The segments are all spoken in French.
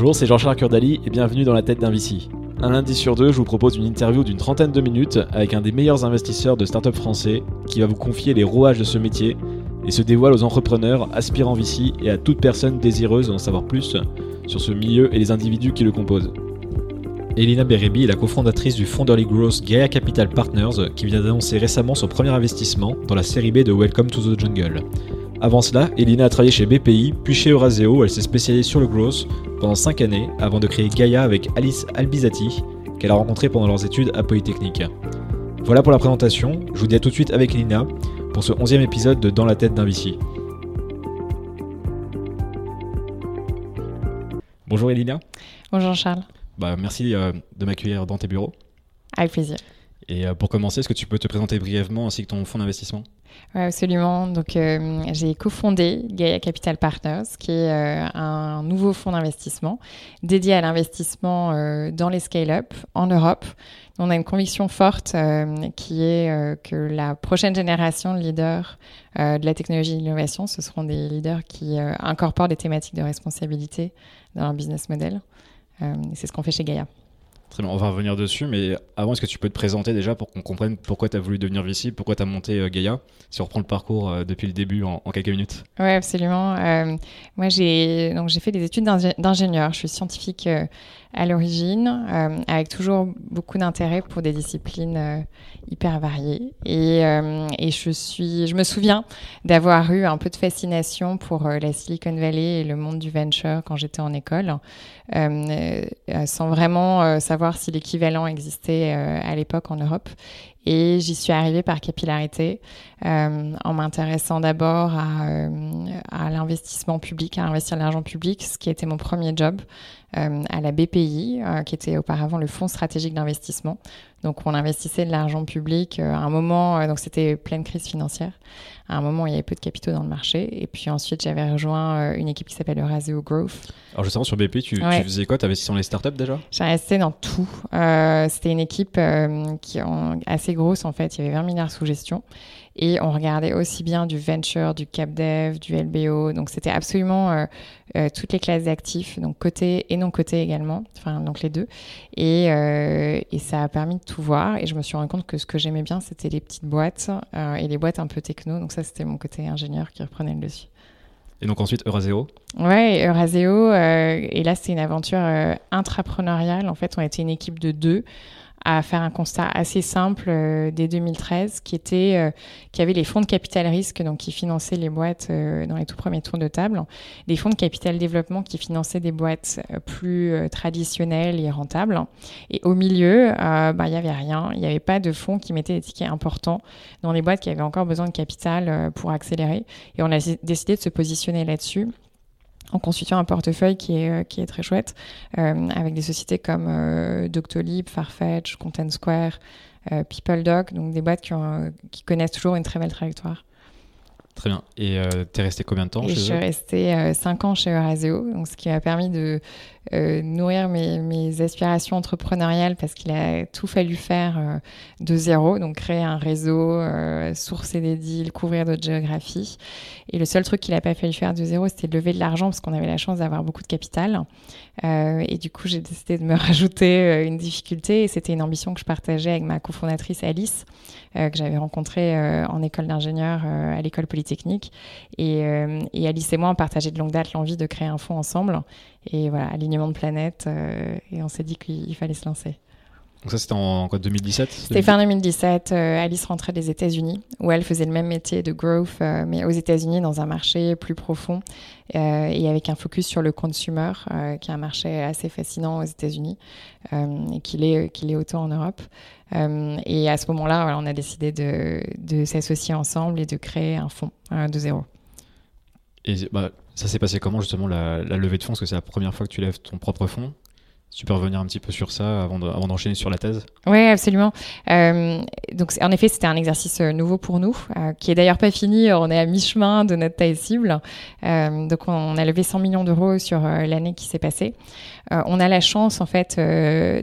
Bonjour, c'est Jean-Charles Curdali et bienvenue dans la tête d'un VC. Un lundi sur deux, je vous propose une interview d'une trentaine de minutes avec un des meilleurs investisseurs de start-up français qui va vous confier les rouages de ce métier et se dévoile aux entrepreneurs, aspirants VC et à toute personne désireuse d'en savoir plus sur ce milieu et les individus qui le composent. Elina Berebi est la cofondatrice du fonds Growth Gaia Capital Partners qui vient d'annoncer récemment son premier investissement dans la série B de Welcome to the Jungle. Avant cela, Elina a travaillé chez BPI, puis chez Euraseo, elle s'est spécialisée sur le growth pendant 5 années avant de créer Gaia avec Alice Albizati, qu'elle a rencontrée pendant leurs études à Polytechnique. Voilà pour la présentation, je vous dis à tout de suite avec Elina pour ce 11e épisode de Dans la tête d'un VC. Bonjour Elina. Bonjour Charles. Bah, merci euh, de m'accueillir dans tes bureaux. Avec plaisir. Et euh, pour commencer, est-ce que tu peux te présenter brièvement ainsi que ton fonds d'investissement? Oui, absolument. Donc, euh, j'ai cofondé Gaia Capital Partners, qui est un nouveau fonds d'investissement dédié à l'investissement dans les scale-up en Europe. On a une conviction forte qui est que la prochaine génération de leaders de la technologie et de l'innovation, ce seront des leaders qui incorporent des thématiques de responsabilité dans leur business model. Euh, c'est ce qu'on fait chez Gaia. Très bien, on va revenir dessus, mais avant, est-ce que tu peux te présenter déjà pour qu'on comprenne pourquoi tu as voulu devenir VC, pourquoi tu as monté euh, Gaia, si on reprend le parcours euh, depuis le début en, quelques minutes? Oui, absolument. moi, j'ai fait des études d'ingénieur. Je suis scientifique à l'origine, euh, avec toujours beaucoup d'intérêt pour des disciplines euh, hyper variées. Et, euh, et, je, suis, je me souviens d'avoir eu un peu de fascination pour la Silicon Valley et le monde du venture quand j'étais en école, sans vraiment savoir si l'équivalent existait à l'époque en Europe. Et j'y suis arrivée par capillarité, en m'intéressant d'abord à, à l'investissement public, à investir l'argent public, ce qui était mon premier job. Euh, à la BPI, euh, qui était auparavant le Fonds stratégique d'investissement. Donc, on investissait de l'argent public euh, à un moment, donc c'était pleine crise financière. À un moment, il y avait peu de capitaux dans le marché. Et puis ensuite, j'avais rejoint une équipe qui s'appelle Euraseo Growth. Alors, justement, sur BPI, tu, tu faisais quoi? Tu investissais dans les startups déjà? Investi dans tout. c'était une équipe qui est assez grosse, en fait. Il y avait 20 milliards sous gestion. Et on regardait aussi bien du venture, du cap dev, du LBO. Donc c'était absolument euh, euh, toutes les classes d'actifs, donc côté et non côté également, enfin donc les deux. Et, euh, et, ça a permis de tout voir. Et je me suis rendu compte que ce que j'aimais bien, c'était les petites boîtes et les boîtes un peu techno. Donc ça, c'était mon côté ingénieur qui reprenait le dessus. Et donc ensuite Euraseo Ouais, Euraseo. et là, c'est une aventure intrapreneuriale. En fait, on était une équipe de deux à faire un constat assez simple euh, dès 2013, qui était euh, qu'il y avait les fonds de capital risque, donc qui finançaient les boîtes euh, dans les tout premiers tours de table, des fonds de capital développement qui finançaient des boîtes plus traditionnelles et rentables. Et au milieu, bah, il n'y avait rien. Il n'y avait pas de fonds qui mettaient des tickets importants dans les boîtes qui avaient encore besoin de capital pour accélérer. Et on a décidé de se positionner là-dessus en constituant un portefeuille qui est, euh, qui est très chouette, euh, avec des sociétés comme euh, Doctolib, Farfetch, Content Square, euh, PeopleDoc, donc des boîtes qui, ont, qui connaissent toujours une très belle trajectoire. Très bien. Et tu es resté combien de temps chez Je suis restée 5 ans chez Euraseo, donc ce qui m'a permis de euh, nourrir mes, mes, aspirations entrepreneuriales parce qu'il a tout fallu faire euh, de zéro, donc créer un réseau, euh, sourcer des deals, couvrir d'autres géographies. Et le seul truc qu'il n'a pas fallu faire de zéro, c'était de lever de l'argent parce qu'on avait la chance d'avoir beaucoup de capital. et du coup, j'ai décidé de me rajouter une difficulté et c'était une ambition que je partageais avec ma cofondatrice Alice, que j'avais rencontrée en école d'ingénieur à l'école polytechnique. Et, et Alice et moi, on partageait de longue date l'envie de créer un fonds ensemble. Et voilà, alignement de planète. Euh, et on s'est dit qu'il fallait se lancer. Donc ça, c'était en quoi, 2017 C'était fin 2017. Euh, Alice rentrait des États-Unis, où elle faisait le même métier de growth, euh, mais aux États-Unis, dans un marché plus profond, et avec un focus sur le consumer, qui est un marché assez fascinant aux États-Unis, et qu'il est, qu'il est autant en Europe. et à ce moment-là, voilà, on a décidé de, de s'associer ensemble et de créer un fonds de zéro. Et bah, ça s'est passé comment justement la, levée de fonds? Parce que c'est la première fois que tu lèves ton propre fonds. tu peux revenir un petit peu sur ça avant d'enchaîner sur la thèse? Oui, absolument. Euh, donc, en effet, c'était un exercice euh, nouveau pour nous, euh, qui est d'ailleurs pas fini. On est à mi-chemin de notre taille cible. donc, on a levé 100 millions d'euros sur l'année qui s'est passée. on a la chance, en fait,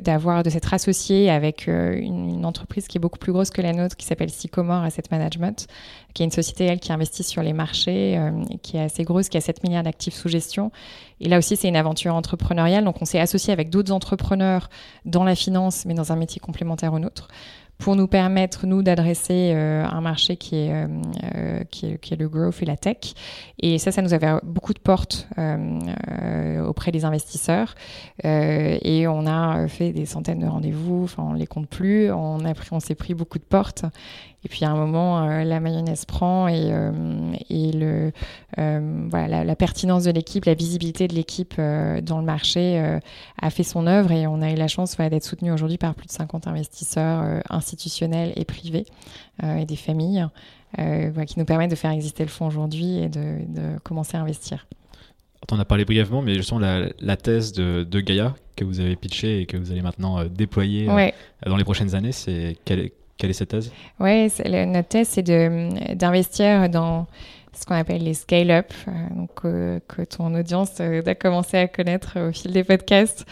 d'avoir de s'être associé avec une, une, entreprise qui est beaucoup plus grosse que la nôtre, qui s'appelle Sycomore Asset Management, qui est une société, elle, qui investit sur les marchés, qui est assez grosse, qui a 7 milliards d'actifs sous gestion. Et là aussi, c'est une aventure entrepreneuriale. Donc, on s'est associé avec d'autres entrepreneurs dans la finance, mais dans un métier complémentaire au nôtre pour nous permettre, nous, d'adresser euh, un marché qui est, euh, euh, qui est, qui, est, le growth et la tech. Et ça, ça nous avait beaucoup de portes auprès des investisseurs. et on a fait des centaines de rendez-vous, enfin, on les compte plus. On, on s'est pris beaucoup de portes. Et puis à un moment, euh, la mayonnaise prend et, euh, et le, euh, voilà, la, pertinence de l'équipe, la visibilité de l'équipe dans le marché a fait son œuvre et on a eu la chance d'être soutenu aujourd'hui par plus de 50 investisseurs institutionnels et privés et des familles qui nous permettent de faire exister le fonds aujourd'hui et de, de, commencer à investir. On en a parlé brièvement, mais justement la, la thèse de, de, Gaia que vous avez pitché et que vous allez maintenant déployer dans les prochaines années, c'est quelle, quelle est cette thèse? Oui, notre thèse, c'est d'investir dans ce qu'on appelle les scale-up, euh, euh, que ton audience euh, a commencé à connaître au fil des podcasts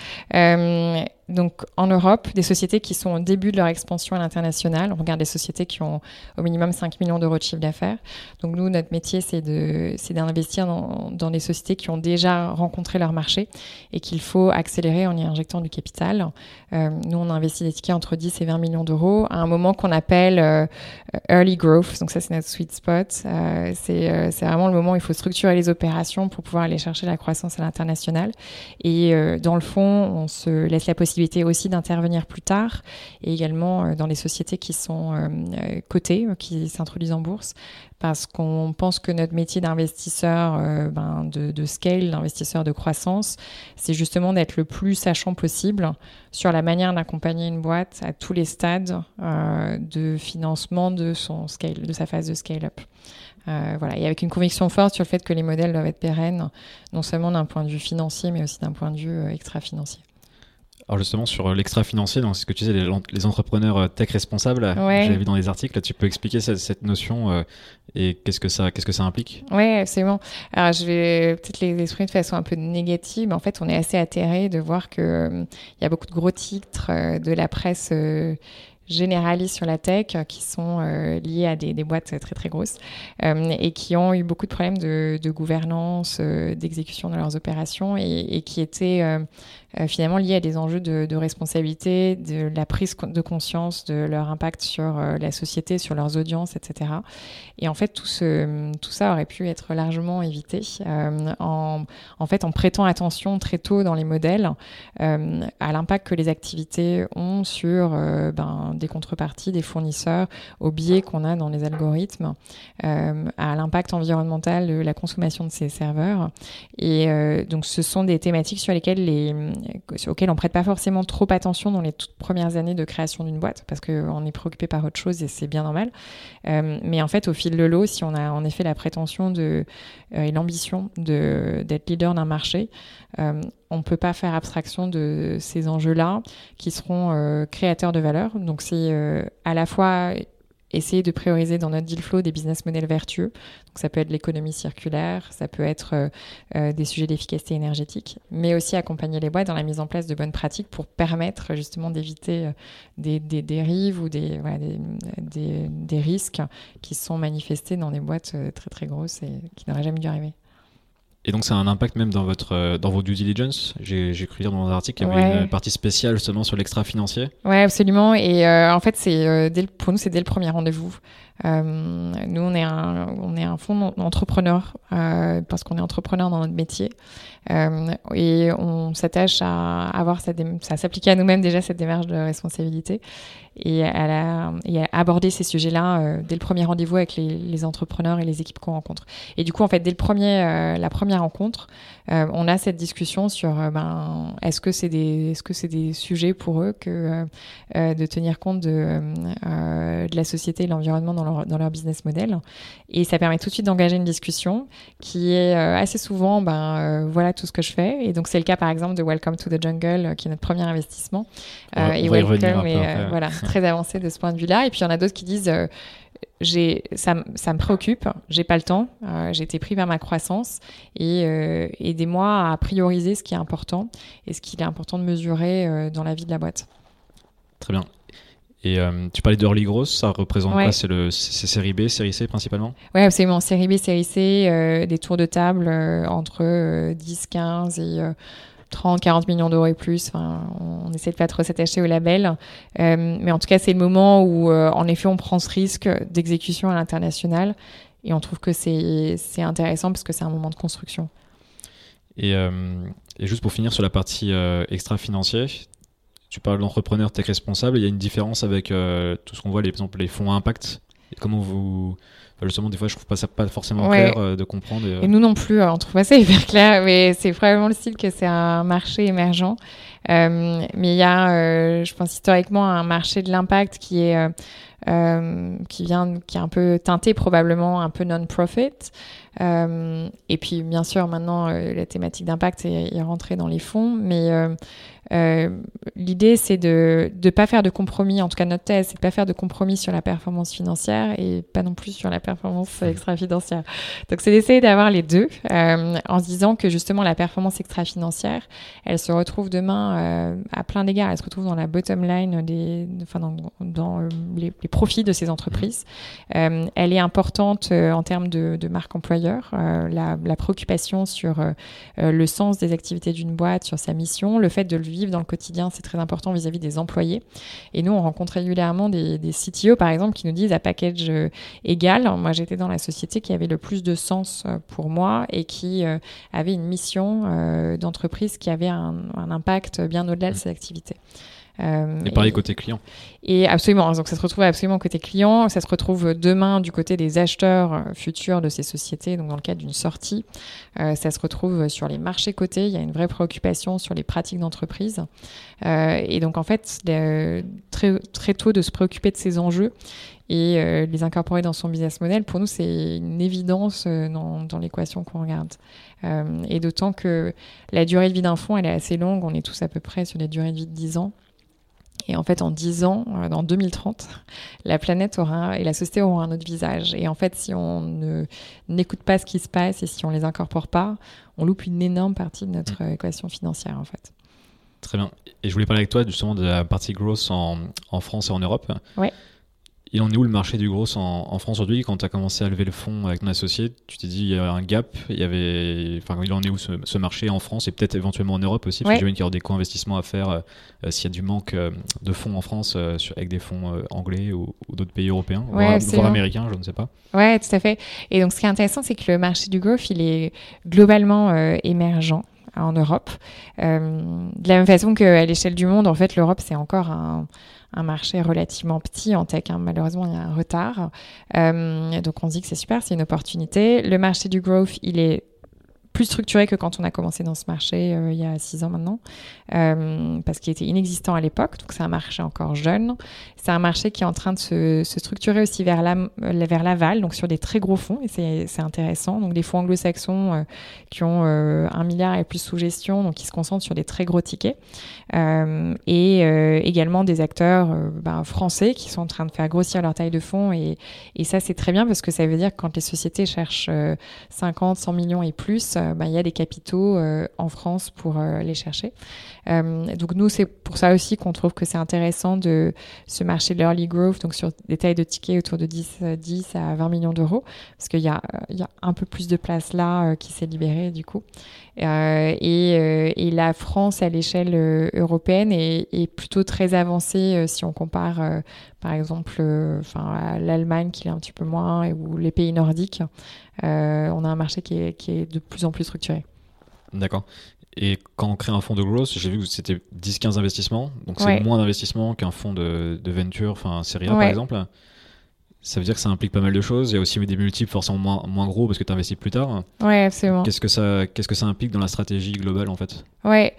donc en Europe, des sociétés qui sont au début de leur expansion à l'international. On regarde des sociétés qui ont au minimum 5 millions d'euros de chiffre d'affaires. Donc nous, notre métier, c'est d'investir dans, dans des sociétés qui ont déjà rencontré leur marché et qu'il faut accélérer en y injectant du capital. Euh, nous, on investit des tickets entre 10 et 20 millions d'euros à un moment qu'on appelle euh, early growth. Donc ça, c'est notre sweet spot. Euh, c'est vraiment le moment où il faut structurer les opérations pour pouvoir aller chercher la croissance à l'international. Et dans le fond, on se laisse la possibilité aussi d'intervenir plus tard et également euh, dans les sociétés qui sont euh, euh, cotées, qui s'introduisent en bourse, parce qu'on pense que notre métier d'investisseur ben, de, scale, d'investisseur de croissance, c'est justement d'être le plus sachant possible sur la manière d'accompagner une boîte à tous les stades de financement de son scale, de sa phase de scale-up. voilà, et avec une conviction forte sur le fait que les modèles doivent être pérennes, non seulement d'un point de vue financier, mais aussi d'un point de vue extra-financier. Alors justement sur euh, l'extra financier, dans ce que tu disais, les, entrepreneurs euh, tech responsables, j'avais vu dans les articles, tu peux expliquer cette, notion euh, et qu'est-ce que ça, qu'est-ce que ça implique? Oui, absolument. Alors je vais peut-être les exprimer de façon un peu négative. En fait, on est assez atterré de voir que il y a beaucoup de gros titres de la presse généralistes sur la tech qui sont liés à des, boîtes très très grosses et qui ont eu beaucoup de problèmes de, gouvernance, d'exécution de leurs opérations et, qui étaient euh, finalement liés à des enjeux de, responsabilité, de la prise de conscience de leur impact sur euh, la société, sur leurs audiences, etc. Et en fait, tout, tout ça aurait pu être largement évité euh, en, en, fait, en prêtant attention très tôt dans les modèles à l'impact que les activités ont sur ben, des contreparties, des fournisseurs, au biais qu'on a dans les algorithmes, à l'impact environnemental de la consommation de ces serveurs. Et donc, ce sont des thématiques sur lesquelles les, auxquels on prête pas forcément trop attention dans les toutes premières années de création d'une boîte parce qu'on est préoccupé par autre chose et c'est bien normal. Euh, mais en fait, au fil de l'eau, si on a en effet la prétention de, euh, et l'ambition d'être leader d'un marché, euh, on ne peut pas faire abstraction de ces enjeux-là qui seront créateurs de valeur. Donc c'est à la fois essayer de prioriser dans notre deal flow des business models vertueux. Donc ça peut être l'économie circulaire, ça peut être euh, euh, des sujets d'efficacité énergétique, mais aussi accompagner les boîtes dans la mise en place de bonnes pratiques pour permettre justement d'éviter euh, des, dérives ou des, des, des, risques qui sont manifestés dans des boîtes très très grosses et qui n'auraient jamais dû arriver. Et donc, ça a un impact même dans, votre, euh, dans vos due diligence. J'ai cru lire dans un article qu'il y avait une partie spéciale seulement sur l'extra financier. Oui, absolument. Et euh, en fait, c'est euh, pour nous, c'est dès le premier rendez-vous. Nous, on est un, fonds entrepreneur parce qu'on est entrepreneur dans notre métier. et on s'attache à avoir cette, ça s'appliquer à nous-mêmes déjà cette démarche de responsabilité et à, à aborder ces sujets-là euh, dès le premier rendez-vous avec les, les, entrepreneurs et les équipes qu'on rencontre. Et du coup, en fait, dès le premier, euh, la première rencontre, euh, on a cette discussion sur ben, est-ce que c'est des, est-ce que c'est des sujets pour eux que de tenir compte de, de la société et de l'environnement dans leur, dans leur business model. Et ça permet tout de suite d'engager une discussion qui est assez souvent, ben voilà tout ce que je fais. Et donc c'est le cas par exemple de Welcome to the Jungle, qui est notre premier investissement. et Welcome, voilà très avancé de ce point de vue-là. Et puis il y en a d'autres qui disent euh, j'ai ça, ça, me préoccupe, j'ai pas le temps, euh, j'ai été pris vers ma croissance et euh, aidez-moi à prioriser ce qui est important et ce qu'il est important de mesurer dans la vie de la boîte. Très bien. Et tu parlais d'early growth, ça représente quoi? C'est le série B, série C principalement? Oui, absolument. Série B, série C, des tours de table entre 10, 15 et 30, 40 millions d'euros et plus. Enfin, on essaie de pas trop s'attacher au label. Euh, mais en tout cas, c'est le moment où, euh, en effet, on prend ce risque d'exécution à l'international. Et on trouve que c'est intéressant parce que c'est un moment de construction. Et, euh, juste pour finir sur la partie extra-financière, tu parles d'entrepreneur tech responsable. Il y a une différence avec tout ce qu'on voit, par exemple, les fonds à impact. Et comment vous justement, des fois, je trouve pas ça pas forcément clair euh, de comprendre. Et, nous non plus, on trouve pas ça hyper clair, mais c'est probablement le style que c'est un marché émergent. Euh, mais il y a, euh, je pense historiquement, un marché de l'impact qui est qui vient, qui est un peu teinté probablement un peu non-profit. et puis bien sûr maintenant la thématique d'impact est, est, rentrée dans les fonds, mais euh, l'idée, c'est de ne pas faire de compromis, en tout cas notre thèse, c'est de pas faire de compromis sur la performance financière et pas non plus sur la performance extra-financière. Donc c'est d'essayer d'avoir les deux euh, en se disant que justement la performance extra-financière, elle se retrouve demain euh, à plein d'égards, elle se retrouve dans la bottom line, des, enfin dans, dans les, profits de ces entreprises. elle est importante en termes de, de marque employeur, la, la, préoccupation sur le sens des activités d'une boîte, sur sa mission, le fait de le vivre dans le quotidien, c'est très important vis-à-vis des employés. Et nous, on rencontre régulièrement des, des, CTO, par exemple, qui nous disent à package euh, égal. Moi, j'étais dans la société qui avait le plus de sens euh, pour moi et qui euh, avait une mission d'entreprise qui avait un, un impact bien au-delà de mmh. ses activités. Euh, et pareil côté client. Et absolument, donc ça se retrouve absolument côté client, ça se retrouve demain du côté des acheteurs euh, futurs de ces sociétés, donc dans le cadre d'une sortie. Euh, ça se retrouve sur les marchés cotés, il y a une vraie préoccupation sur les pratiques d'entreprise. et donc en fait, très, très tôt de se préoccuper de ces enjeux et les incorporer dans son business model, pour nous, c'est une évidence dans, dans l'équation qu'on regarde. et d'autant que la durée de vie d'un fonds, elle est assez longue, on est tous à peu près sur les durées de vie de 10 ans. Et en fait, en 10 ans, euh, dans 2030, la planète aura et la société auront un autre visage. Et en fait, si on ne n'écoute pas ce qui se passe et si on les incorpore pas, on loupe une énorme partie de notre mm. équation financière, en fait. Très bien. Et je voulais parler avec toi justement de la partie growth en, en France et en Europe. Ouais. Et on est où le marché du gros en, France aujourd'hui Quand tu as commencé à lever le fonds avec ton associé, tu t'es dit il y avait un gap, il y avait, enfin, il en est où ce, marché en France et peut-être éventuellement en Europe aussi Parce que j'imagine qu'il y aura des co-investissements à faire euh, euh, s'il y a du manque euh, de fonds en France avec des fonds anglais ou, d'autres pays européens, voire, américains, je ne sais pas. Ouais, tout à fait. Et donc ce qui est intéressant, c'est que le marché du growth, il est globalement émergent en Europe. de la même façon qu'à l'échelle du monde, en fait, l'Europe, c'est encore un, un marché relativement petit en tech. Hein. Malheureusement, il y a un retard. Euh, donc, on se dit que c'est super, c'est une opportunité. Le marché du growth, il est plus structuré que quand on a commencé dans ce marché euh, il y a six ans maintenant, euh, parce qu'il était inexistant à l'époque. Donc c'est un marché encore jeune. C'est un marché qui est en train de se, se structurer aussi vers la, vers l'aval, donc sur des très gros fonds, et c'est, c'est intéressant. Donc des fonds anglo-saxons euh, qui ont un milliard et plus sous gestion, donc qui se concentrent sur des très gros tickets, et également des acteurs ben, français qui sont en train de faire grossir leur taille de fonds, et, et ça c'est très bien parce que ça veut dire que quand les sociétés cherchent 50, 100 millions et plus, euh, bah, il y a des capitaux euh, en France pour euh, les chercher. donc nous, c'est pour ça aussi qu'on trouve que c'est intéressant de ce marché de l'early growth, donc sur des tailles de tickets autour de 10, 10 à 20 millions d'euros, parce qu'il y y a un peu plus de place là qui s'est libérée du coup. Et, et, la France à l'échelle européenne est, est, plutôt très avancée si on compare par exemple enfin l'Allemagne qui est un petit peu moins ou les pays nordiques. Euh, on a un marché qui est, qui est, de plus en plus structuré. D'accord. Et quand on crée un fonds de growth, j'ai vu que c'était 10-15 investissements, donc c'est moins d'investissements qu'un fonds de, de, venture, enfin série A par exemple. Ça veut dire que ça implique pas mal de choses. Il y a aussi des multiples forcément moins, moins gros parce que tu investis plus tard. Oui, absolument. Qu'est-ce que, ça, qu'est-ce que ça implique dans la stratégie globale en fait? Oui,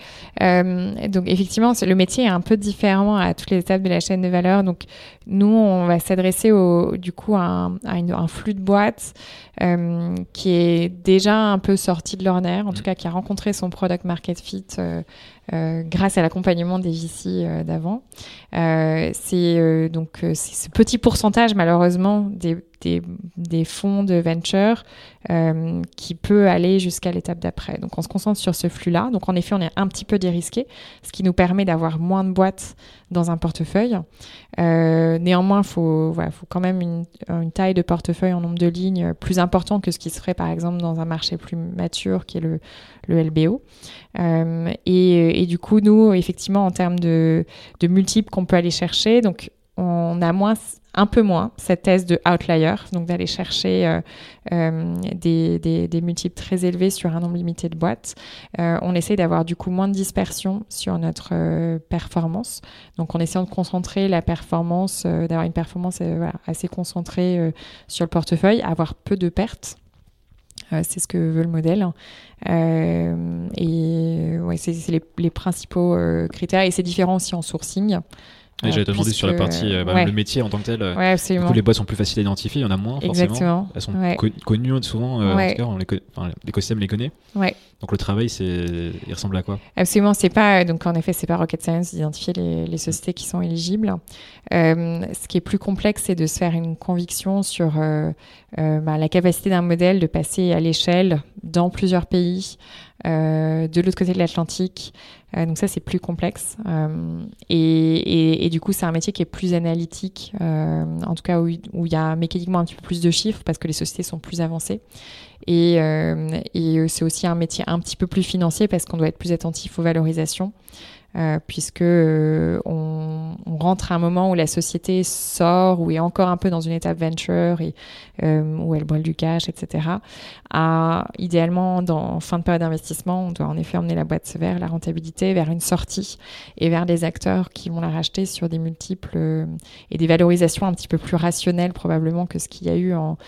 euh, donc effectivement, le métier est un peu différent à toutes les étapes de la chaîne de valeur. Donc nous, on va s'adresser au, du coup à un, un flux de boîtes euh, qui est déjà un peu sorti de l'ordinaire, en tout mm. cas qui a rencontré son product market fit euh, euh, grâce à l'accompagnement des VC d'avant. c'est donc c'est ce petit pourcentage malheureusement des, des, fonds de venture euh, qui peut aller jusqu'à l'étape d'après. Donc on se concentre sur ce flux-là. Donc en effet, on est un petit peu dérisqué, ce qui nous permet d'avoir moins de boîtes dans un portefeuille. Euh, néanmoins, il faut, voilà, faut quand même une, taille de portefeuille en nombre de lignes plus importante que ce qui serait par exemple dans un marché plus mature qui est le, le LBO. Euh, et, du coup, nous, effectivement, en termes de multiples qu'on peut aller chercher, donc on a moins un peu moins cette thèse de outlier, donc d'aller chercher euh, euh, des, multiples très élevés sur un nombre limité de boîtes. Euh, on essaie d'avoir du coup moins de dispersion sur notre performance. Donc en essayant de concentrer la performance, d'avoir une performance assez concentrée sur le portefeuille, avoir peu de pertes. c'est ce que veut le modèle. et c'est les, principaux critères. Et c'est différent aussi en sourcing. Et te demander sur la partie, euh, bah, ouais. le métier en tant que tel. Ouais, absolument. Du coup, les boîtes sont plus faciles à identifier, il y en a moins forcément. Exactement. Elles sont ouais. connues souvent, euh, en tout cas, on les enfin, l'écosystème les connaît. Ouais. Donc le travail, il ressemble à quoi? Absolument, c'est pas, donc en effet, c'est pas rocket science d'identifier les, les, sociétés qui sont éligibles. Euh, ce qui est plus complexe, c'est de se faire une conviction sur euh, euh, bah, la capacité d'un modèle de passer à l'échelle dans plusieurs pays, euh, de l'autre côté de l'Atlantique. Euh, donc ça, c'est plus complexe. Euh, et, du coup, c'est un métier qui est plus analytique, euh, en tout cas où, il y a mécaniquement un petit peu plus de chiffres parce que les sociétés sont plus avancées. Et c'est aussi un métier un petit peu plus financier parce qu'on doit être plus attentif aux valorisations. Euh, puisque euh, on, on, rentre à un moment où la société sort, ou est encore un peu dans une étape venture, et euh, où elle brûle du cash, etc. À, idéalement, dans, fin de période d'investissement, on doit en effet emmener la boîte vers la rentabilité, vers une sortie, et vers des acteurs qui vont la racheter sur des multiples et des valorisations un petit peu plus rationnelles probablement que ce qu'il y a eu en,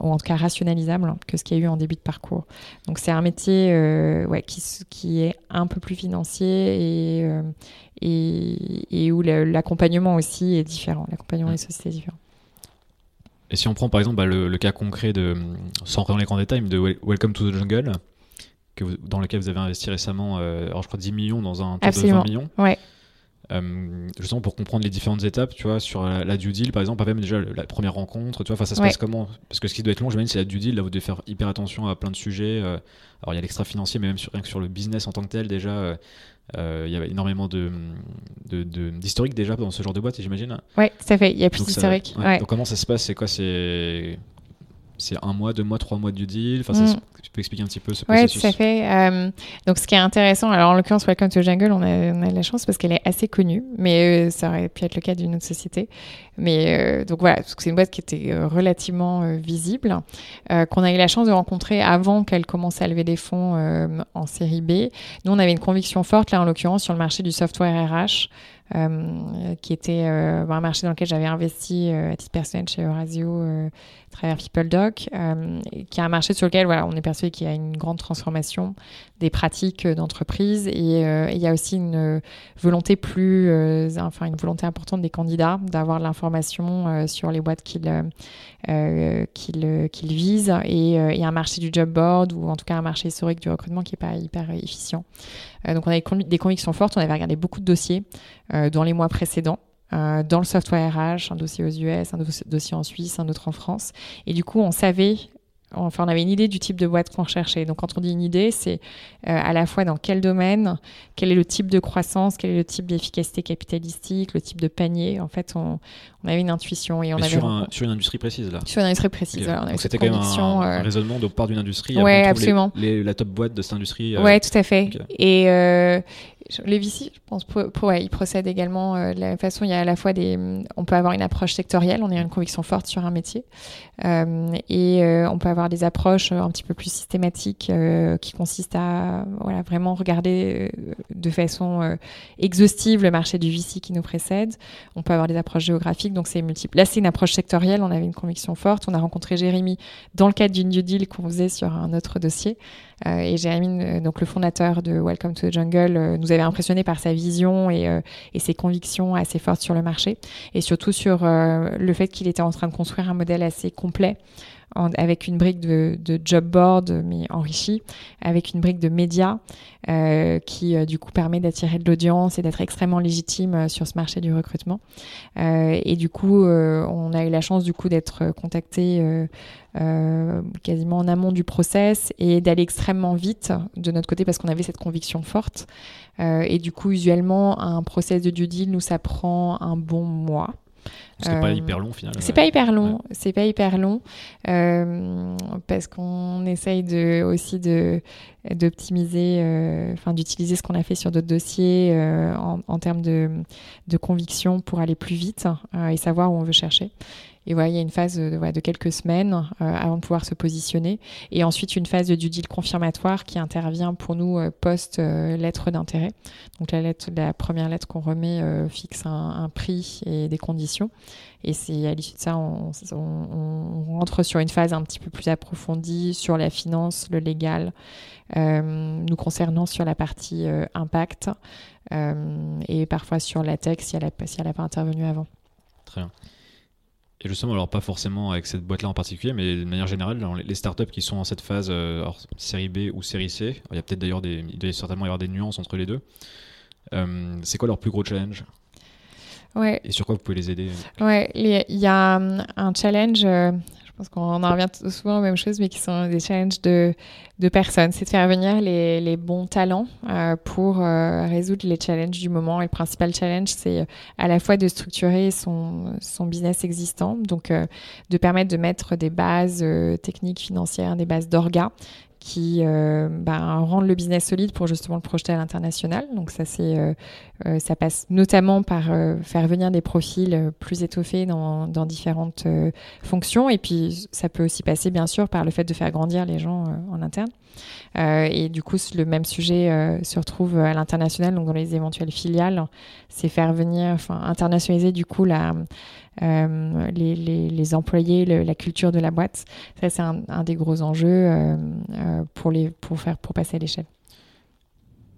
ou en tout cas rationalisable que ce qu'il y a eu en début de parcours. Donc c'est un métier euh, ouais, qui, qui est un peu plus financier et, euh, et, et, où l'accompagnement aussi est différent. L'accompagnement des sociétés est différent. Et si on prend par exemple bah, le, le, cas concret de, sans rentrer dans les grands détails, de Welcome to the Jungle, que vous, dans lequel vous avez investi récemment, euh, alors je crois 10 millions dans un tour de 20 millions. Ouais. Euh, justement pour comprendre les différentes étapes, tu vois, sur la, la due deal par exemple, pas même déjà la première rencontre, tu vois, ça se ouais. passe comment? Parce que ce qui doit être long, j'imagine, c'est la due deal, là vous devez faire hyper attention à plein de sujets. Euh, alors il y a l'extra financier, mais même sur, rien que sur le business en tant que tel, déjà, euh, il y a énormément de, d'historique de, de, déjà dans ce genre de boîte, j'imagine. Ouais, tout à fait, il y a plus d'historique. Ouais. Ouais. Donc comment ça se passe? C'est quoi? C'est c'est un mois, deux mois, trois mois due deal. Enfin, mm. ça, tu peux expliquer un petit peu ce ouais, processus tout à fait. Euh, donc, ce qui est intéressant, alors en l'occurrence, Welcome to Jungle, on a, on a de la chance parce qu'elle est assez connue, mais euh, ça aurait pu être le cas d'une autre société. Mais euh, donc voilà, c'est une boîte qui était relativement visible, qu'on a eu la chance de rencontrer avant qu'elle commence à lever des fonds en série B. Nous, on avait une conviction forte, là en l'occurrence, sur le marché du software RH. Euh, qui était euh, un marché dans lequel j'avais investi euh, à titre personnel chez Eurasio à travers PeopleDoc, qui est un marché sur lequel voilà, on est persuadé qu'il y a une grande transformation des pratiques d'entreprise et il y a aussi une volonté plus, enfin une volonté importante des candidats d'avoir l'information sur les boîtes qu'ils qu'ils qu'ils visent et un marché du job board ou en tout cas un marché historique du recrutement qui est pas hyper efficient. Euh, donc on avait des convictions fortes, on avait regardé beaucoup de dossiers euh, dans les mois précédents. Euh, dans le software RH, un dossier aux US, un dossier en Suisse, un autre en France. Et du coup, on savait enfin on avait une idée du type de boîte qu'on recherchait. Donc quand on dit une idée, c'est euh, à la fois dans quel domaine, quel est le type de croissance, quel est le type d'efficacité capitalistique, le type de panier. En fait, on, on avait une intuition et on Mais avait sur, un, sur une industrie précise là. Sur une industrie précise. Okay. Donc c'était quand même un, un, raisonnement de part d'une industrie. Ouais, absolument. Les, les, la top boîte de cette industrie. Euh... Ouais, tout à fait. Okay. Et euh, les VC, je pense, pour, pour, ouais, ils procèdent également euh, la façon. Il y a à la fois des, on peut avoir une approche sectorielle, on a une conviction forte sur un métier, euh, et euh, on peut avoir des approches un petit peu plus systématiques euh, qui consistent à voilà vraiment regarder euh, de façon euh, exhaustive le marché du VC qui nous précède. On peut avoir des approches géographiques, donc c'est multiple. Là, c'est une approche sectorielle. On avait une conviction forte. On a rencontré Jérémy dans le cadre d'une due deal qu'on faisait sur un autre dossier. Euh, et Jérémy, euh, donc le fondateur de Welcome to the Jungle, euh, nous avait impressionné par sa vision et, et, ses convictions assez fortes sur le marché, et surtout sur le fait qu'il était en train de construire un modèle assez complet avec une brique de, de, job board, mais enrichie, avec une brique de médias euh, qui, du coup, permet d'attirer de l'audience et d'être extrêmement légitime sur ce marché du recrutement. et du coup, on a eu la chance, du coup, d'être contacté quasiment en amont du process et d'aller extrêmement vite de notre côté parce qu'on avait cette conviction forte. et du coup, usuellement, un process de due deal, nous, ça prend un bon mois. C'est pas hyper long finalement. C'est pas hyper long, c'est pas hyper long euh, parce qu'on essaye de, aussi de d'optimiser, euh, enfin d'utiliser ce qu'on a fait sur d'autres dossiers euh, en, en, termes de, de conviction pour aller plus vite et savoir où on veut chercher. Et voilà, il y a une phase de, de quelques semaines euh, avant de pouvoir se positionner. Et ensuite, une phase de due deal confirmatoire qui intervient pour nous euh, post-lettre d'intérêt. Donc, la, lettre, la première lettre qu'on remet euh, fixe un, prix et des conditions. Et c'est à l'issue de ça, on, rentre sur une phase un petit peu plus approfondie sur la finance, le légal, nous concernant sur la partie impact et parfois sur la tech si elle n'a pas intervenu avant. Très bien. Et justement, alors pas forcément avec cette boîte-là en particulier, mais de manière générale, les startups qui sont en cette phase, euh, série B ou série C, il y a peut-être d'ailleurs des, il doit certainement y avoir des nuances entre les deux. Euh, c'est quoi leur plus gros challenge? Ouais. Et sur quoi vous pouvez les aider? Ouais, il y a un challenge. Pense qu'on en revient souvent aux mêmes choses, mais qui sont des challenges de, de personnes. C'est de faire venir les, les bons talents euh, pour euh, résoudre les challenges du moment. Et le principal challenge, c'est euh, à la fois de structurer son, son business existant, donc euh, de permettre de mettre des bases euh, techniques, financières, des bases d'orga qui euh, ben, rendent le business solide pour justement le projeter à l'international. Donc ça, c'est, euh, euh, ça passe notamment par faire venir des profils plus étoffés dans, différentes fonctions. Et puis ça peut aussi passer bien sûr par le fait de faire grandir les gens en interne. Et du coup, le même sujet se retrouve à l'international, donc dans les éventuelles filiales. C'est faire venir, enfin internationaliser du coup la euh, les, les, les, employés, le, la culture de la boîte. Ça, c'est un, un, des gros enjeux euh, euh, pour, les, pour, faire, pour passer à l'échelle.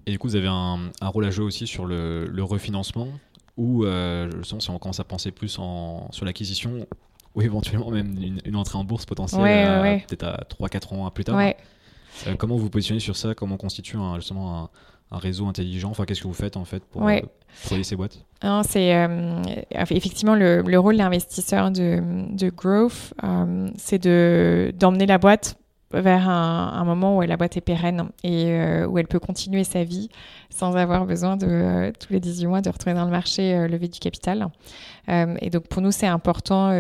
Et du coup, vous avez un, un, rôle à jouer aussi sur le, le refinancement ou euh, je sens si on commence à penser plus en, sur l'acquisition ou éventuellement même une, une, entrée en bourse potentielle ouais, ouais. peut-être à 3-4 ans plus tard. Ouais. Euh, comment vous positionnez sur ça? Comment constitue un, justement un, un réseau intelligent? Enfin, qu'est-ce que vous faites en fait pour ouais. euh, ces boîtes? C'est euh, effectivement le, le rôle d'investisseur de, de growth, euh, c'est de d'emmener la boîte vers un, un, moment où la boîte est pérenne et où elle peut continuer sa vie sans avoir besoin de euh, tous les 18 mois de retourner dans le marché euh, lever du capital. Euh, et donc pour nous c'est important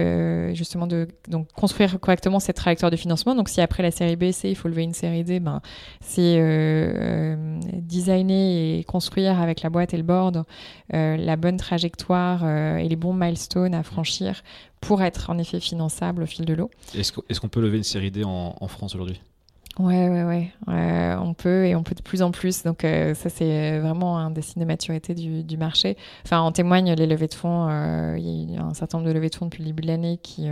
justement de construire correctement cette trajectoire de financement. Donc si après la série B c'est il faut lever une série D, ben c'est designer et construire avec la boîte et le board la bonne trajectoire et les bons milestones à franchir pour être en effet finançable au fil de l'eau. Est-ce qu'on peut lever une série D en France aujourd'hui? Ouais, ouais, ouais. Euh, on peut et on peut de plus en plus. Donc euh, ça, c'est vraiment un des signes de maturité du, du, marché. Enfin, en témoignent les levées de fonds. Euh, il y a un certain nombre de levées de fonds depuis le début de l'année qui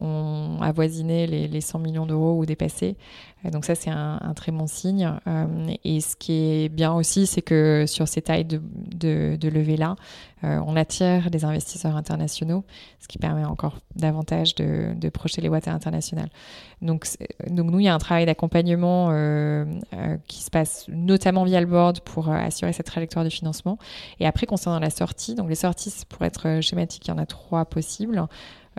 ont avoisiné les, les 100 millions d'euros ou dépassé. Donc ça, c'est un, très bon signe. Euh, et ce qui est bien aussi, c'est que sur ces tailles de, levée-là, euh, on attire des investisseurs internationaux, ce qui permet encore davantage de, projeter les boîtes internationales. Donc, donc nous, il y a un travail d'accompagnement euh, euh, qui se passe notamment via le board pour assurer cette trajectoire de financement. Et après, concernant la sortie, donc les sorties, pour être schématique, il y en a trois possibles.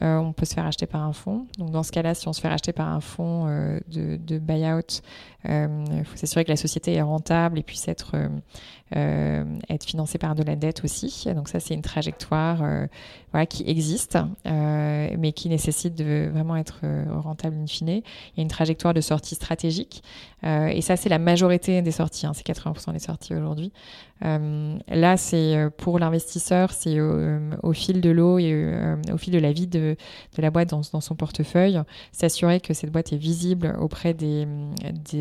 Euh, on peut se faire acheter par un fonds. Donc dans ce cas-là, si on se fait racheter par un fonds euh, de, de buyout, il faut s'assurer que la société est rentable et puisse être, euh, être financée par de la dette aussi. Donc ça, c'est une trajectoire euh, qui existe, mais qui nécessite de vraiment être rentable in fine. Il y a une trajectoire de sortie stratégique. et ça, c'est la majorité des sorties. Hein, c'est 80% des sorties aujourd'hui. là, c'est pour l'investisseur, c'est au, fil de l'eau et au fil de la vie de, de la boîte dans, son portefeuille, s'assurer que cette boîte est visible auprès des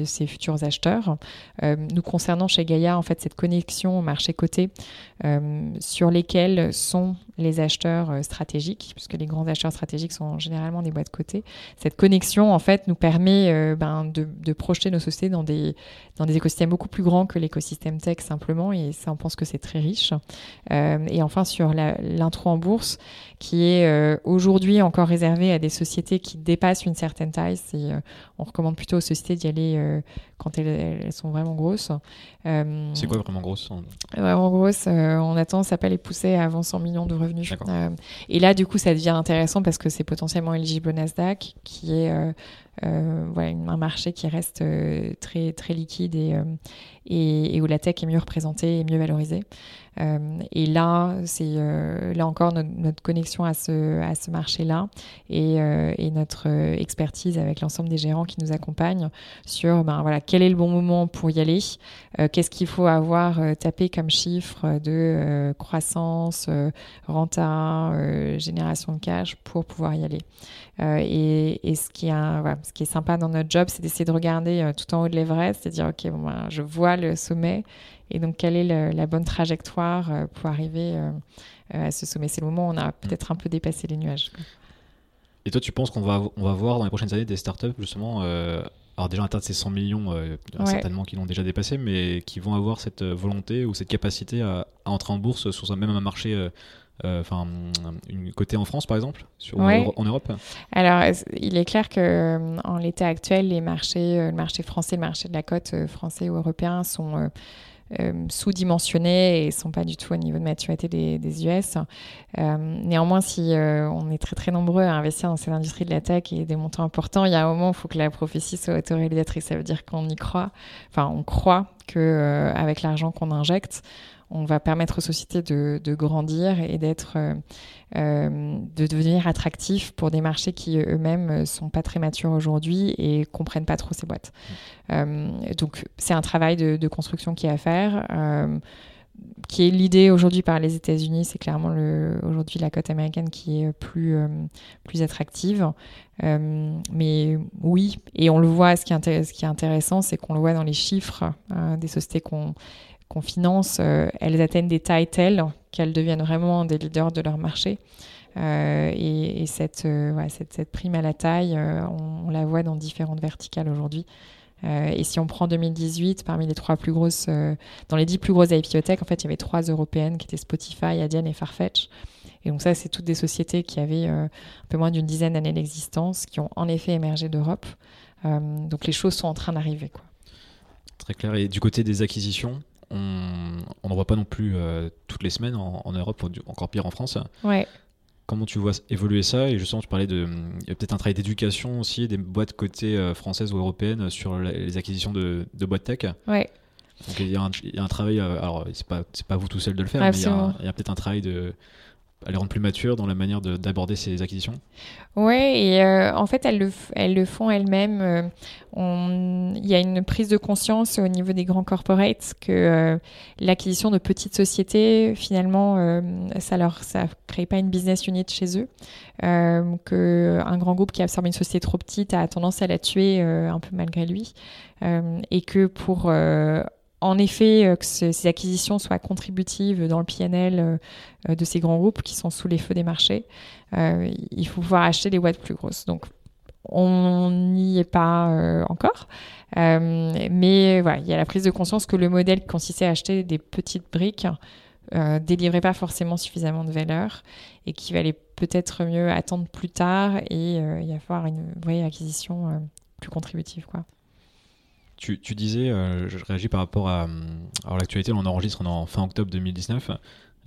ses futurs acheteurs. Euh, nous concernant chez Gaïa, en fait, cette connexion au marché coté euh, sur lesquels sont les acheteurs euh, stratégiques, puisque les grands acheteurs stratégiques sont généralement des boîtes cotées. Cette connexion, en fait, nous permet euh, ben, de, de, projeter nos sociétés dans des, dans des écosystèmes beaucoup plus grands que l'écosystème tech simplement, et ça, on pense que c'est très riche. Et enfin, sur l'intro en bourse, qui est aujourd'hui encore réservé à des sociétés qui dépassent une certaine taille. on recommande plutôt aux sociétés d'y aller quand elles, sont vraiment grosses. c'est quoi vraiment grosse Vraiment grosse, on a tendance à pas les pousser avant 100 millions de revenus. et là, du coup, ça devient intéressant parce que c'est potentiellement éligible au Nasdaq, qui est euh, voilà, un marché qui reste euh, très, très liquide euh, et, et, où la tech est mieux représentée et mieux valorisée. et là, c'est là encore notre, connexion à ce, à ce marché-là et, et, notre expertise avec l'ensemble des gérants qui nous accompagnent sur ben, voilà, quel est le bon moment pour y aller, qu'est-ce qu'il faut avoir tapé comme chiffre de croissance, renta, génération de cash pour pouvoir y aller. et, et ce qui est ce qui est sympa dans notre job, c'est d'essayer de regarder euh, tout en haut de l'Everest, de dire, OK, bon, ben, je vois le sommet, et donc quelle est la bonne trajectoire euh, pour arriver euh, à ce sommet? C'est le moment où on a peut-être un peu dépassé les nuages. Et toi, tu penses qu'on va, on va voir dans les prochaines années des startups, justement, alors déjà atteindre ces 100 millions, certainement qui l'ont déjà dépassé, mais qui vont avoir cette volonté ou cette capacité à, entrer en bourse sur même un marché euh, enfin une côté en France par exemple sur, en Europe Alors il est clair que euh, en l'état actuel les marchés euh, le marché français le marché de la côte français ou européen sont sous-dimensionnés et sont pas du tout au niveau de maturité des, des US. néanmoins, si on est très très nombreux à investir dans cette industrie de la tech et des montants importants, il y a un moment où il faut que la prophétie soit autoréalisatrice. Ça veut dire qu'on y croit, enfin on croit que avec l'argent qu'on injecte, on va permettre aux sociétés de, grandir et d'être, euh, euh, de devenir attractifs pour des marchés qui eux-mêmes sont pas très matures aujourd'hui et comprennent pas trop ces boîtes. Euh, donc c'est un travail de, construction qui est à faire. qui est l'idée aujourd'hui par les États-Unis, c'est clairement aujourd'hui la cote américaine qui est plus, plus attractive. mais oui, et on le voit, ce qui est, ce qui est intéressant, c'est qu'on le voit dans les chiffres des sociétés qu'on qu'on finance, euh, elles atteignent des tailles telles qu'elles deviennent vraiment des leaders de leur marché. Euh, et, cette, euh, cette, prime à la taille, on, la voit dans différentes verticales aujourd'hui. et si on prend 2018, parmi les trois plus grosses, dans les dix plus grosses IPO Tech, en fait, il y avait trois européennes qui étaient Spotify, Adyen et Farfetch. Et donc ça, c'est toutes des sociétés qui avaient un peu moins d'une dizaine d'années d'existence, qui ont en effet émergé d'Europe. donc les choses sont en train d'arriver. Très clair. Et du côté des acquisitions, on n'en voit pas non plus euh, toutes les semaines en, Europe, encore pire en France. Ouais. Comment tu vois évoluer ça? Et justement, tu parlais de. Il y a peut-être un travail d'éducation aussi, des boîtes côté euh, françaises ou européennes sur les acquisitions de, boîtes tech. Ouais. Donc il y, a un, travail. Euh, alors, c'est pas, pas vous tout seul de le faire, mais il y a, a peut-être un travail de à les rendre plus matures dans la manière d'aborder ces acquisitions Oui, et euh, en fait, elles le, font elles-mêmes. Euh, il y a une prise de conscience au niveau des grands corporates que euh, l'acquisition de petites sociétés, finalement, ça ne crée pas une business unit chez eux. Qu'un grand groupe qui absorbe une société trop petite a tendance à la tuer un peu malgré lui. et que pour en effet, euh, que ces acquisitions soient contributives dans le PNL euh, de ces grands groupes qui sont sous les feux des marchés, euh, il faut pouvoir acheter des boîtes plus grosses. Donc, on n'y est pas encore. mais voilà, il y a la prise de conscience que le modèle consistait à acheter des petites briques euh, délivrait pas forcément suffisamment de valeur et qu'il valait peut-être mieux attendre plus tard et y avoir une vraie acquisition plus contributive. Quoi. Tu, disais, euh, je réagis par rapport à, l'actualité, on enregistre en fin octobre 2019.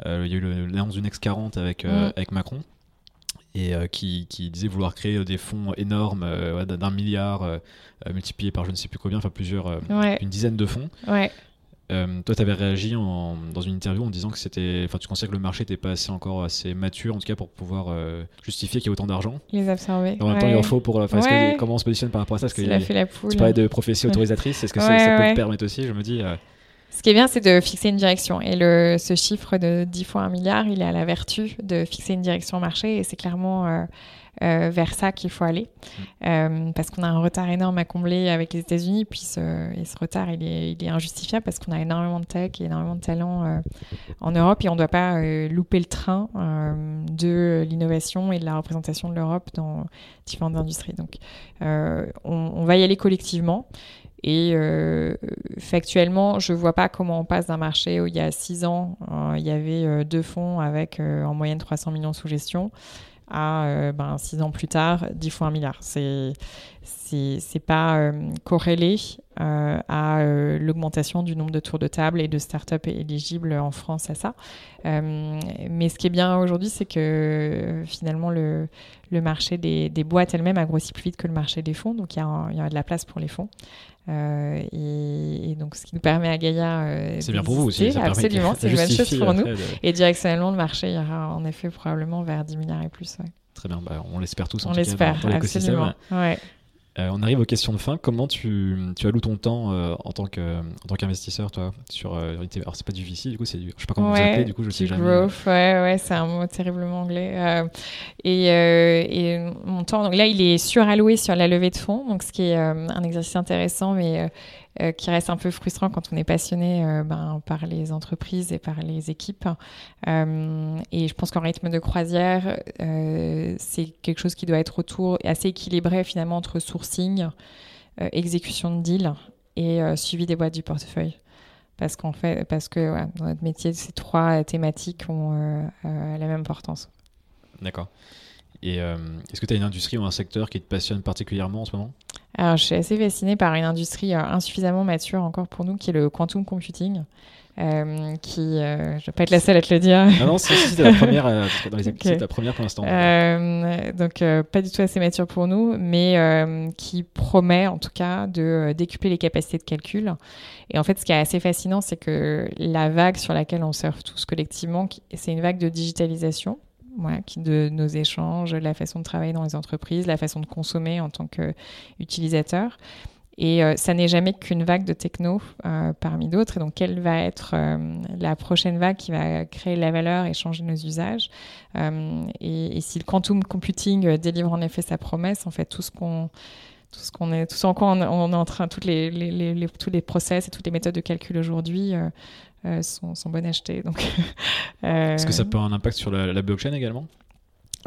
Euh, il y a eu l'annonce du Next 40 avec, euh, mm. avec Macron et qui, disait vouloir créer des fonds énormes d'un milliard multiplié par je ne sais plus combien, enfin plusieurs, une dizaine de fonds. Ouais. Euh, toi, tu avais réagi dans une interview en disant que c'était, enfin, tu considères que le marché n'était pas assez encore assez mature, en tout cas, pour pouvoir euh, justifier qu'il y ait autant d'argent. Les absorber. En même temps, il en faut pour. comment on se positionne par rapport à ça? Parce que fait la poule. Tu parlais de prophétie autorisatrice. Est-ce que ça, peut te permettre aussi? Je me dis. Euh, ce qui est bien, c'est de fixer une direction. Et le, ce chiffre de 10 fois 1 milliard, il a la vertu de fixer une direction au marché. Et c'est clairement vers ça qu'il faut aller. Euh, parce qu'on a un retard énorme à combler avec les États-Unis. Et ce retard, il est, injustifiable parce qu'on a énormément de tech et énormément de talent euh, en Europe. Et on ne doit pas louper le train de l'innovation et de la représentation de l'Europe dans différentes industries. Donc, on, on, va y aller collectivement. Et factuellement, je ne vois pas comment on passe d'un marché où il y a six ans, il y avait deux fonds avec en moyenne 300 millions sous gestion à ben, six ans plus tard, 10 fois un milliard. C'est c'est pas corrélé euh, à euh, l'augmentation du nombre de tours de table et de startups éligibles en France à ça. Euh, mais ce qui est bien aujourd'hui, c'est que finalement le, le marché des, des boîtes elles-mêmes a grossi plus vite que le marché des fonds, donc il y, y, a de la place pour les fonds. Et, donc ce qui nous permet à Gaïa. c'est bien pour vous aussi. Ça absolument, c'est une bonne chose pour nous. Et directionnellement, le marché ira en effet probablement vers 10 milliards et plus. Très bien, bah, on l'espère tous en on l'espère, absolument. Ouais. Euh, on arrive aux questions de fin. Comment tu, tu alloues ton temps euh, en tant que en tant qu'investisseur, toi, sur euh, alors c'est pas du VC, du coup c'est du, je sais pas comment vous appelez, du coup je sais jamais. Growth, ouais, ouais, c'est un mot terriblement anglais. et, et mon temps, donc là il est suralloué sur la levée de fonds, donc ce qui est un exercice intéressant, mais euh, qui reste un peu frustrant quand on est passionné euh, ben, par les entreprises et par les équipes. Euh, et je pense qu'en rythme de croisière, c'est quelque chose qui doit être autour assez équilibré finalement entre sourcing, exécution de deal et suivi des boîtes du portefeuille parce qu'en fait, parce que dans notre métier, ces trois thématiques ont la même importance. D'accord. Et est-ce que tu as une industrie ou un secteur qui te passionne particulièrement en ce moment? Alors, je suis assez fascinée par une industrie euh, insuffisamment mature encore pour nous, qui est le quantum computing. Euh, qui, euh, je vais pas être la seule à te le dire. Non, non, c'est la première, dans les okay. la première pour l'instant. donc, pas du tout assez mature pour nous, mais qui promet en tout cas de décupler les capacités de calcul. Et en fait, ce qui est assez fascinant, c'est que la vague sur laquelle on surfe tous collectivement, c'est une vague de digitalisation qui de nos échanges, la façon de travailler dans les entreprises, la façon de consommer en tant qu'utilisateur. Et euh, ça n'est jamais qu'une vague de techno euh, parmi d'autres. Et donc, quelle va être euh, la prochaine vague qui va créer la valeur et changer nos usages et, si le quantum computing délivre en effet sa promesse, en fait, tout ce qu'on tout ce qu'on est, tout ce en quoi on, est en train, toutes les, tous les process et toutes les méthodes de calcul aujourd'hui sont, sont, bonnes à acheter. Donc, Est-ce que ça peut avoir un impact sur la, blockchain également?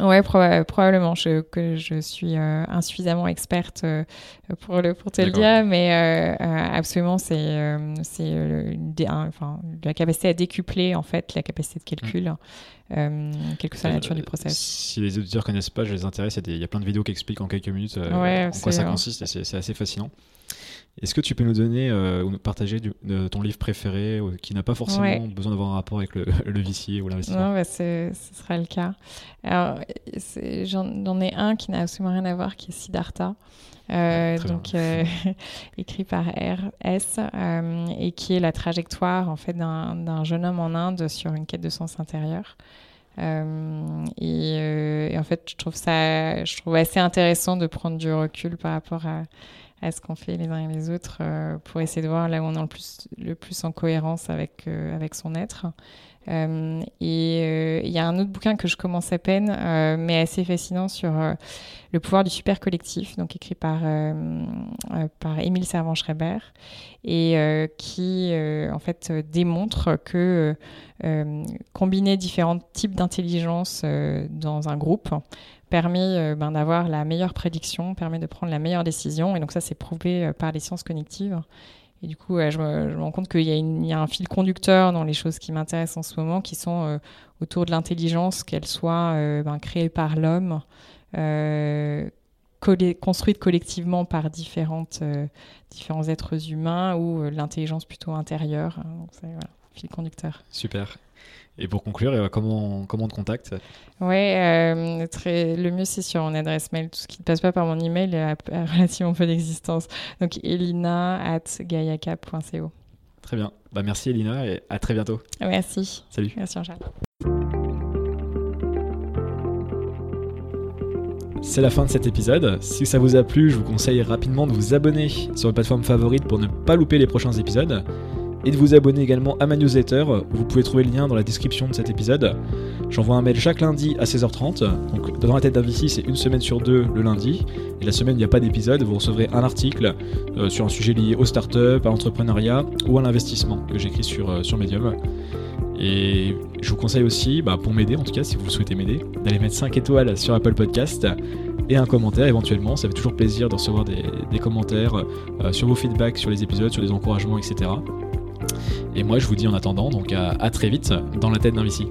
Ouais, probablement. Je, que je suis euh, insuffisamment experte euh, pour, le, pour te le dire, mais absolument, c'est c'est enfin, la capacité à décupler en fait la capacité de calcul, mmh. Quelle que soit la nature du process. Si les auditeurs connaissent pas, je les intéresse. Il y, a plein de vidéos qui expliquent en quelques minutes en quoi ça consiste et c'est assez fascinant. Est-ce que tu peux nous donner euh, ou nous partager ton livre préféré qui n'a pas forcément besoin d'avoir un rapport avec le, le ou l'investissement? Non, bah ce sera le cas. Alors, j'en ai un qui n'a absolument rien à voir, qui est Siddhartha. Euh, donc euh, écrit par R.S. et qui est la trajectoire en fait d'un jeune homme en Inde sur une quête de sens intérieur. Et, et, en fait, je trouve ça, je trouve assez intéressant de prendre du recul par rapport à, à ce qu'on fait les uns et les autres euh, pour essayer de voir là où on est le plus, en cohérence avec, euh, son être. Euh, et il y a un autre bouquin que je commence à peine, mais assez fascinant sur le pouvoir du super collectif, donc écrit par, par Émile Servan-Schreiber, et qui en fait démontre que combiner différents types d'intelligence dans un groupe permet euh, ben, d'avoir la meilleure prédiction, permet de prendre la meilleure décision. Et donc ça, c'est prouvé euh, par les sciences cognitives. Et du coup, je, me, rends compte qu'il y, a un fil conducteur dans les choses qui m'intéressent en ce moment, qui sont euh, autour de l'intelligence, qu'elle soit ben, créée par l'homme, construite collectivement par différentes, différents êtres humains, ou l'intelligence plutôt intérieure. Donc c'est voilà, fil conducteur. Super. Et pour conclure, euh, comment, comment on te contacte Ouais, euh, le mieux c'est sur mon adresse mail. Tout ce qui ne passe pas par mon email a, relativement peu d'existence. Donc elina at gaiacap.co. Très bien. Bah, merci Elina et à très bientôt. Merci. Salut. Merci Jean. C'est la fin de cet épisode. Si ça vous a plu, je vous conseille rapidement de vous abonner sur votre plateforme favorite pour ne pas louper les prochains épisodes et de vous abonner également à ma newsletter. Vous pouvez trouver le lien dans la description de cet épisode. J'envoie un mail chaque lundi à 16h30. Donc, dans la tête d'un VC, c'est une semaine sur deux le lundi. Et la semaine, il n'y a pas d'épisode. Vous recevrez un article euh, sur un sujet lié aux startups, à l'entrepreneuriat ou à l'investissement que j'écris sur, euh, sur Medium. Et je vous conseille aussi, bah, pour m'aider en tout cas, si vous souhaitez m'aider, d'aller mettre 5 étoiles sur Apple Podcast et un commentaire éventuellement. Ça fait toujours plaisir de recevoir des, commentaires euh, sur vos feedbacks, sur les épisodes, sur des encouragements, etc. Et moi, je vous dis en attendant, donc à, très vite dans la tête d'un Vici.